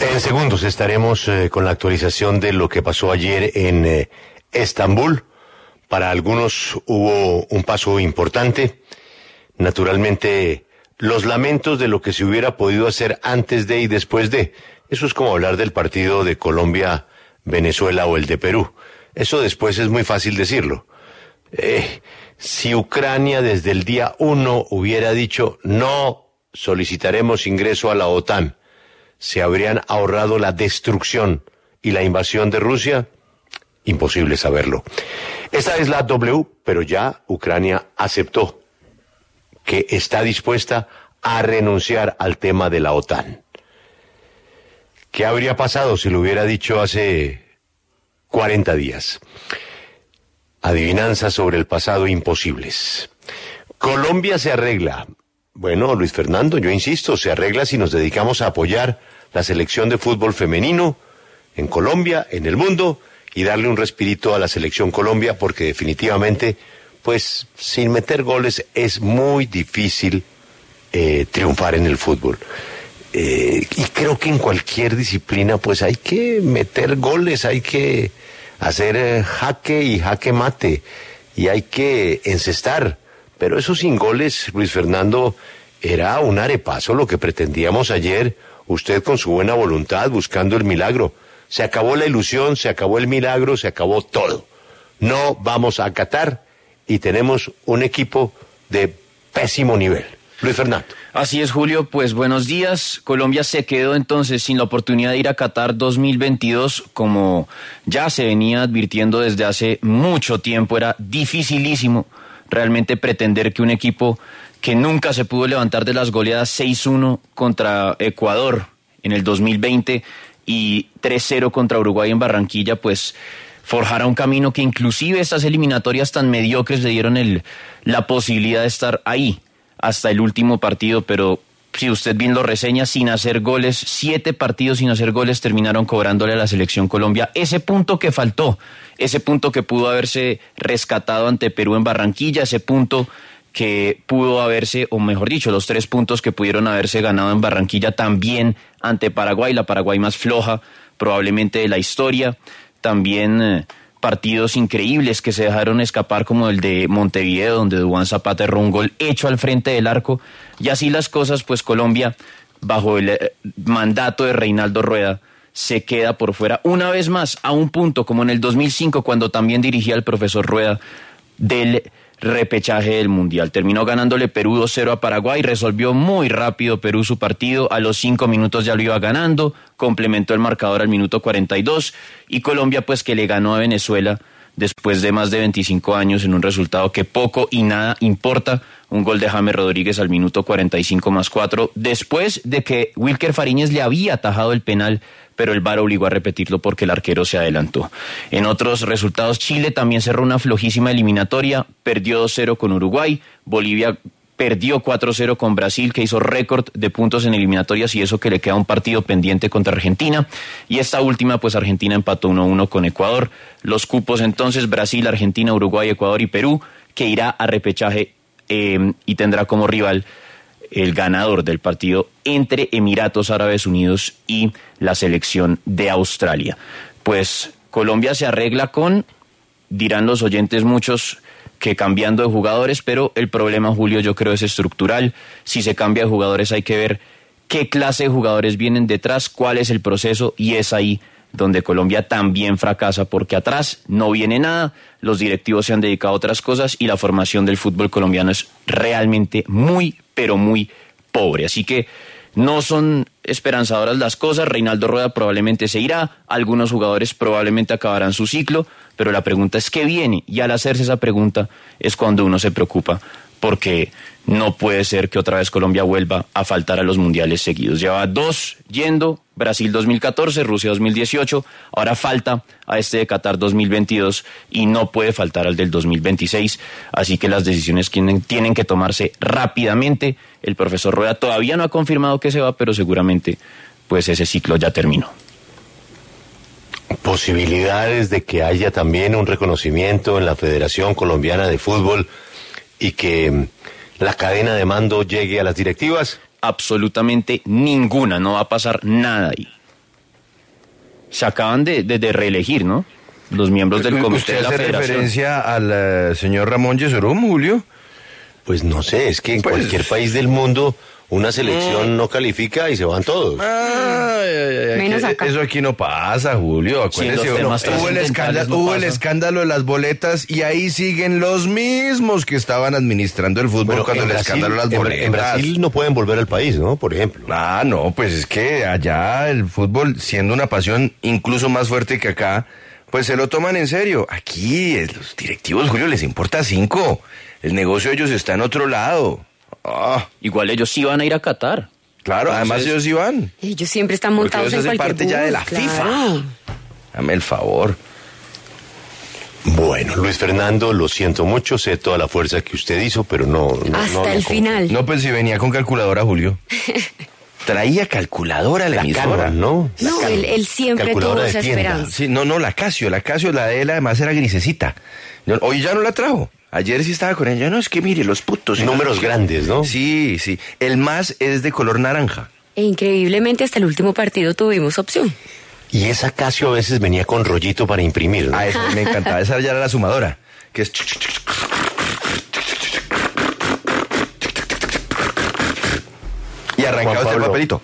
En segundos estaremos eh, con la actualización de lo que pasó ayer en eh, Estambul. Para algunos hubo un paso importante. Naturalmente, los lamentos de lo que se hubiera podido hacer antes de y después de. Eso es como hablar del partido de Colombia, Venezuela o el de Perú. Eso después es muy fácil decirlo. Eh, si Ucrania desde el día uno hubiera dicho no solicitaremos ingreso a la OTAN, se habrían ahorrado la destrucción y la invasión de Rusia? Imposible saberlo. Esta es la W, pero ya Ucrania aceptó que está dispuesta a renunciar al tema de la OTAN. ¿Qué habría pasado si lo hubiera dicho hace 40 días? Adivinanzas sobre el pasado imposibles. Colombia se arregla. Bueno, Luis Fernando, yo insisto, se arregla si nos dedicamos a apoyar la selección de fútbol femenino en Colombia, en el mundo, y darle un respirito a la selección Colombia, porque definitivamente, pues sin meter goles es muy difícil eh, triunfar en el fútbol. Eh, y creo que en cualquier disciplina, pues hay que meter goles, hay que hacer eh, jaque y jaque mate, y hay que encestar. Pero eso sin goles, Luis Fernando, era un arepaso lo que pretendíamos ayer, usted con su buena voluntad buscando el milagro. Se acabó la ilusión, se acabó el milagro, se acabó todo. No vamos a acatar y tenemos un equipo de pésimo nivel. Luis Fernando. Así es, Julio. Pues buenos días. Colombia se quedó entonces sin la oportunidad de ir a Qatar 2022, como ya se venía advirtiendo desde hace mucho tiempo. Era dificilísimo realmente pretender que un equipo que nunca se pudo levantar de las goleadas 6-1 contra Ecuador en el 2020 y 3-0 contra Uruguay en Barranquilla, pues forjara un camino que inclusive estas eliminatorias tan mediocres le dieron el, la posibilidad de estar ahí hasta el último partido, pero si usted bien lo reseña, sin hacer goles, siete partidos sin hacer goles terminaron cobrándole a la selección Colombia ese punto que faltó, ese punto que pudo haberse rescatado ante Perú en Barranquilla, ese punto que pudo haberse, o mejor dicho, los tres puntos que pudieron haberse ganado en Barranquilla también ante Paraguay, la Paraguay más floja probablemente de la historia, también eh, partidos increíbles que se dejaron escapar como el de Montevideo, donde Dubán Zapata erró un gol hecho al frente del arco, y así las cosas, pues Colombia, bajo el eh, mandato de Reinaldo Rueda, se queda por fuera una vez más a un punto, como en el 2005, cuando también dirigía el profesor Rueda del repechaje del Mundial. Terminó ganándole Perú 2-0 a Paraguay, resolvió muy rápido Perú su partido, a los cinco minutos ya lo iba ganando, complementó el marcador al minuto 42 y Colombia pues que le ganó a Venezuela después de más de 25 años en un resultado que poco y nada importa, un gol de James Rodríguez al minuto 45 más 4, después de que Wilker Fariñez le había atajado el penal pero el VAR obligó a repetirlo porque el arquero se adelantó. En otros resultados, Chile también cerró una flojísima eliminatoria, perdió 2-0 con Uruguay, Bolivia perdió 4-0 con Brasil, que hizo récord de puntos en eliminatorias y eso que le queda un partido pendiente contra Argentina. Y esta última, pues Argentina empató 1-1 con Ecuador. Los cupos entonces, Brasil, Argentina, Uruguay, Ecuador y Perú, que irá a repechaje eh, y tendrá como rival el ganador del partido entre Emiratos Árabes Unidos y la selección de Australia. Pues Colombia se arregla con, dirán los oyentes muchos, que cambiando de jugadores, pero el problema, Julio, yo creo es estructural. Si se cambia de jugadores hay que ver qué clase de jugadores vienen detrás, cuál es el proceso y es ahí donde Colombia también fracasa porque atrás no viene nada, los directivos se han dedicado a otras cosas y la formación del fútbol colombiano es realmente muy, pero muy pobre. Así que no son esperanzadoras las cosas, Reinaldo Rueda probablemente se irá, algunos jugadores probablemente acabarán su ciclo, pero la pregunta es qué viene y al hacerse esa pregunta es cuando uno se preocupa porque no puede ser que otra vez Colombia vuelva a faltar a los mundiales seguidos. Lleva dos yendo, Brasil 2014, Rusia 2018, ahora falta a este de Qatar 2022 y no puede faltar al del 2026, así que las decisiones tienen, tienen que tomarse rápidamente. El profesor Rueda todavía no ha confirmado que se va, pero seguramente pues ese ciclo ya terminó. Posibilidades de que haya también un reconocimiento en la Federación Colombiana de Fútbol y que la cadena de mando llegue a las directivas? Absolutamente ninguna, no va a pasar nada ahí. se acaban de, de, de reelegir, ¿no? Los miembros del comité ¿Usted de la hace federación. referencia al eh, señor Ramón Yesurum, Julio? Pues no sé, es que en Pues- cualquier país del mundo una selección no califica y se van todos. Ay, ay, ay, Menos que- acá. Eso aquí no pasa, Julio. Sí, Acuérdese, los temas hubo, el escándalo, no hubo el escándalo de las boletas y ahí siguen los mismos que estaban administrando el fútbol Bueno, cuando el Brasil- escándalo de las boletas. En Brasil no pueden volver al país, ¿no? Por ejemplo. Ah, no, pues es que allá el fútbol, siendo una pasión incluso más fuerte que acá, pues se lo toman en serio. Aquí eh, los directivos, Julio, les importa cinco. El negocio de ellos está en otro lado. Ah, Igual ellos sí van a ir a Qatar. claro, además ellos iban. Ellos siempre están montados ellos en hacen cualquier parte ya de bus, la FIFA. Dame el favor. Bueno, Luis Fernando, lo siento mucho, sé toda la fuerza que usted hizo, pero no. no- Hasta no el final. No, pues si venía con calculadora, Julio. Traía calculadora la, La emisora. Canon, ¿no? La No, Canon. él, él siempre Calculadora tuvo de esa tienda. esperanza. Sí, no, no, la Casio, la Casio, la de él además era grisecita. Yo- Hoy ya no la trajo. Ayer sí estaba con ella. No, es que mire, los putos. Números grandes, ¿no? Sí, sí. El más es de color naranja. E increíblemente hasta el último partido tuvimos opción. Y esa Casio a veces venía con rollito para imprimir, ¿no? Ah, esa me encantaba. Esa ya era la sumadora. Que es... Y arrancaba este Pablo. papelito.